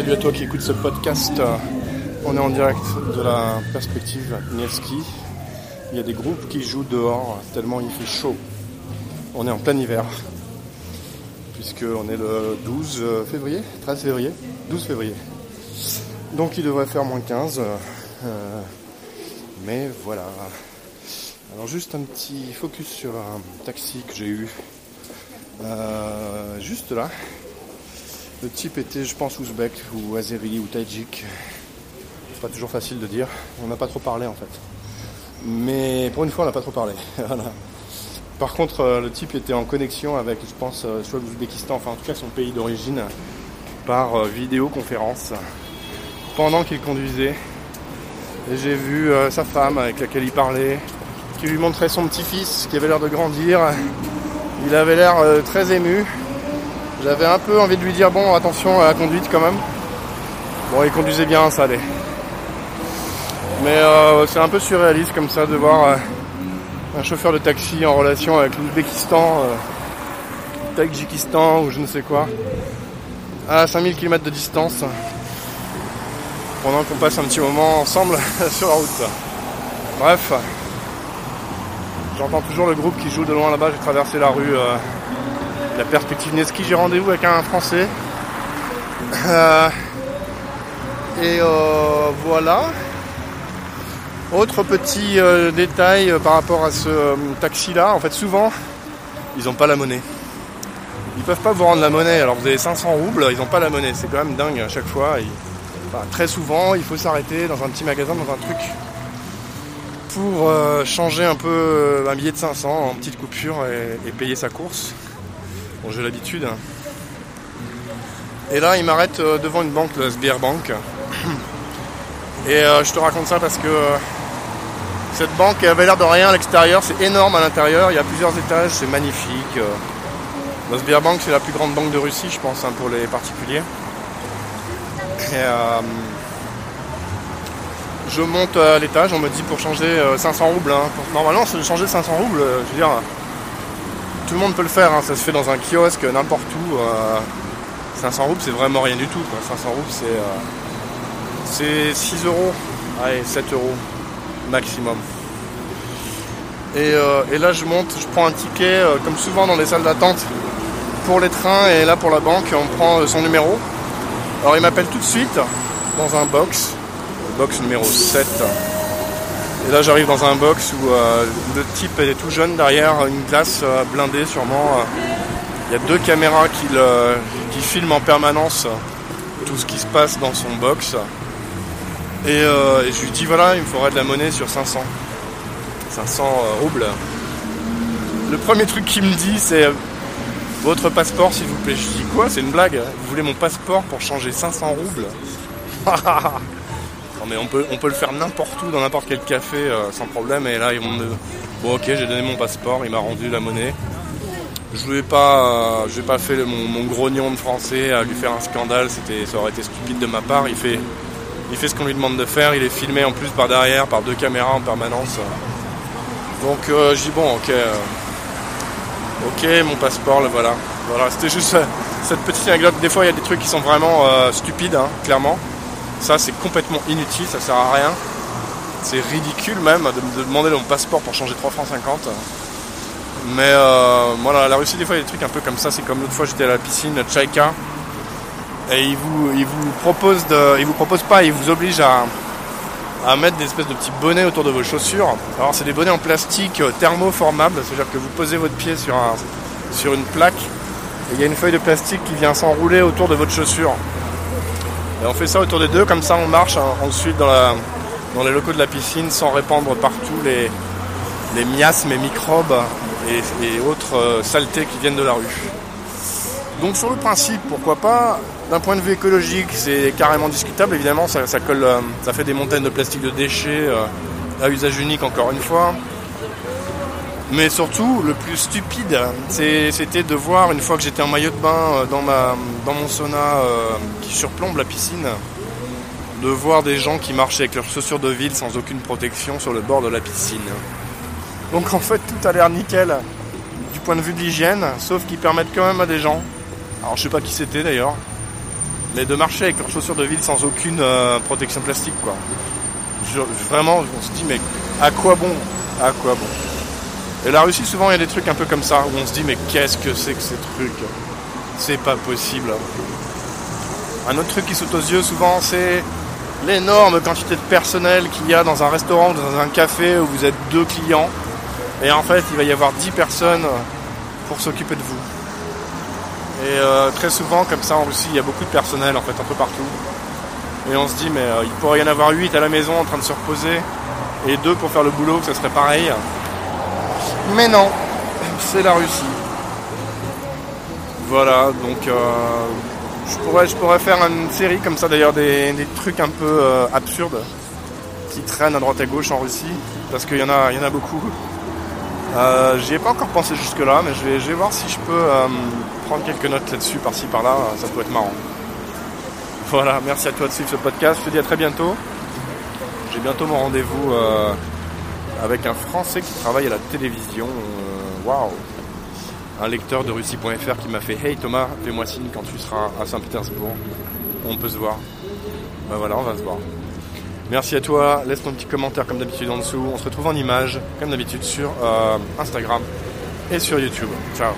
salut à toi qui écoute ce podcast. On est en direct de la perspective Nevski. Il y a des groupes qui jouent dehors tellement il fait chaud. On est en plein hiver. Puisque on est le 12 février, 13 février, 12 février. Donc il devrait faire moins 15. Euh, mais voilà. Alors juste un petit focus sur un taxi que j'ai eu euh, juste là. Le type était, je pense, ouzbek ou azéri ou tadjik. C'est pas toujours facile de dire. On n'a pas trop parlé en fait. Mais pour une fois, on n'a pas trop parlé. Par contre, euh, le type était en connexion avec, je pense, euh, soit l'Ouzbékistan, enfin en tout cas son pays d'origine, par vidéoconférence, pendant qu'il conduisait. Et j'ai vu sa femme avec laquelle il parlait, qui lui montrait son petit-fils qui avait l'air de grandir. Il avait l'air très ému. J'avais un peu envie de lui dire bon attention à la conduite quand même. Bon il conduisait bien ça allait. Mais euh, c'est un peu surréaliste comme ça de voir euh, un chauffeur de taxi en relation avec l'Ouzbékistan, euh, Tadjikistan ou je ne sais quoi, à 5000 km de distance, pendant qu'on passe un petit moment ensemble sur la route. Bref, j'entends toujours le groupe qui joue de loin là-bas, j'ai traversé la rue la perspective Neski, j'ai rendez-vous avec un Français. Euh, et euh, voilà. Autre petit euh, détail par rapport à ce taxi-là, en fait souvent, ils n'ont pas la monnaie. Ils peuvent pas vous rendre la monnaie. Alors vous avez 500 roubles, ils n'ont pas la monnaie. C'est quand même dingue à chaque fois. très souvent, il faut s'arrêter dans un petit magasin, dans un truc, pour changer un peu un billet de 500 en petite coupure et payer sa course. Bon, j'ai l'habitude. Et là, il m'arrête euh, devant une banque, la SBR Bank. Et euh, je te raconte ça parce que euh, cette banque avait l'air de rien à l'extérieur, c'est énorme à l'intérieur, il y a plusieurs étages, c'est magnifique. La SBR Bank, c'est la plus grande banque de Russie, je pense, hein, pour les particuliers. Et, je monte à l'étage, on me dit pour changer 500 roubles. Hein. Normalement, c'est de changer 500 roubles, je veux dire, tout le monde peut le faire, hein. ça se fait dans un kiosque, n'importe où. 500 euh, roubles, c'est vraiment rien du tout. 500 roubles, c'est, euh, c'est 6 euros, allez, 7 euros maximum. Euh, et, là, je monte, je prends un ticket, comme souvent dans les salles d'attente, pour les trains, et là pour la banque, on prend son numéro. Alors, il m'appelle tout de suite dans un box, box numéro 7. Et là j'arrive dans un box où euh, le type est tout jeune derrière une glace euh, blindée sûrement. Il y a deux caméras qui, qui filment en permanence tout ce qui se passe dans son box. Euh, et, je lui dis voilà, il me faudrait de la monnaie sur 500. 500 roubles. Le premier truc qu'il me dit c'est votre passeport s'il vous plaît. Je dis quoi? C'est une blague Vous voulez mon passeport pour changer 500 roubles? Non mais on peut, le faire n'importe où, dans n'importe quel café, euh, sans problème. Et là, ils m'ont dit, bon ok, j'ai donné mon passeport, il m'a rendu la monnaie. Je lui ai pas, euh, fait mon, grognon de français à lui faire un scandale, ça aurait été stupide de ma part. Il fait, ce qu'on lui demande de faire, il est filmé en plus par derrière, par deux caméras en permanence. Donc euh, dis bon ok, ok mon passeport, le voilà. Voilà, c'était juste cette petite anecdote. Des fois il y a des trucs qui sont vraiment stupides, hein, clairement. Ça, c'est complètement inutile, ça sert à rien. C'est ridicule même de me demander mon passeport pour changer 3 francs 50. Mais euh, voilà, la Russie, des fois, il y a des trucs un peu comme ça. C'est comme l'autre fois, j'étais à la piscine, Tchaïka. Et ils vous, vous proposent de. Vous pas, ils vous obligent à, à mettre des espèces de petits bonnets autour de vos chaussures. Alors, c'est des bonnets en plastique euh, thermoformables. C'est-à-dire que vous posez votre pied sur, un, sur une plaque. Et il y a une feuille de plastique qui vient s'enrouler autour de votre chaussure. Et on fait ça autour des deux, comme ça on marche hein, ensuite dans, la, dans les locaux de la piscine sans répandre partout les, les miasmes et microbes et, autres euh, saletés qui viennent de la rue. Donc sur le principe, pourquoi pas? D'un point de vue écologique, c'est carrément discutable. Évidemment, ça, colle, euh, ça fait des montagnes de plastique de déchets euh, à usage unique encore une fois. Mais surtout, le plus stupide, c'était de voir, une fois que j'étais en maillot de bain euh, dans, mon sauna euh, qui surplombe la piscine, de voir des gens qui marchaient avec leurs chaussures de ville sans aucune protection sur le bord de la piscine. Donc en fait, tout a l'air nickel du point de vue de l'hygiène, sauf qu'ils permettent quand même à des gens, alors je sais pas qui c'était d'ailleurs, mais de marcher avec leurs chaussures de ville sans aucune euh, protection plastique, quoi. Vraiment, on se dit, mais à quoi bon? À quoi bon? Et la Russie, souvent, il y a des trucs un peu comme ça, où on se dit, mais qu'est-ce que c'est que ces trucs? C'est pas possible. Un autre truc qui saute aux yeux, souvent, c'est l'énorme quantité de personnel qu'il y a dans un restaurant ou dans un café où vous êtes deux clients. Et en fait, il va y avoir 10 personnes pour s'occuper de vous. Et euh, très souvent, comme ça en Russie, il y a beaucoup de personnel en fait un peu partout. Et on se dit, mais euh, il pourrait y en avoir 8 à la maison en train de se reposer et deux pour faire le boulot, que ça serait pareil. Mais non, c'est la Russie. Voilà, donc euh, je, pourrais, faire une série comme ça d'ailleurs, des, trucs un peu euh, absurdes qui traînent à droite à gauche en Russie, parce qu'il y, en a- y en a beaucoup. Euh, J'y ai pas encore pensé jusque là, mais je vais, je vais voir si je peux prendre quelques notes là-dessus, par-ci par-là, ça peut être marrant. Voilà, merci à toi de suivre ce podcast, je te dis à très bientôt. J'ai bientôt mon rendez-vous avec un Français qui travaille à la télévision. Euh, Waouh Un lecteur de Russie.fr qui m'a fait Hey Thomas, fais-moi signe quand tu seras à Saint-Pétersbourg. On peut se voir. Ben voilà, on va se voir. Merci à toi, laisse ton petit commentaire comme d'habitude en dessous. On se retrouve en image, comme d'habitude, sur euh, Instagram et sur YouTube. Ciao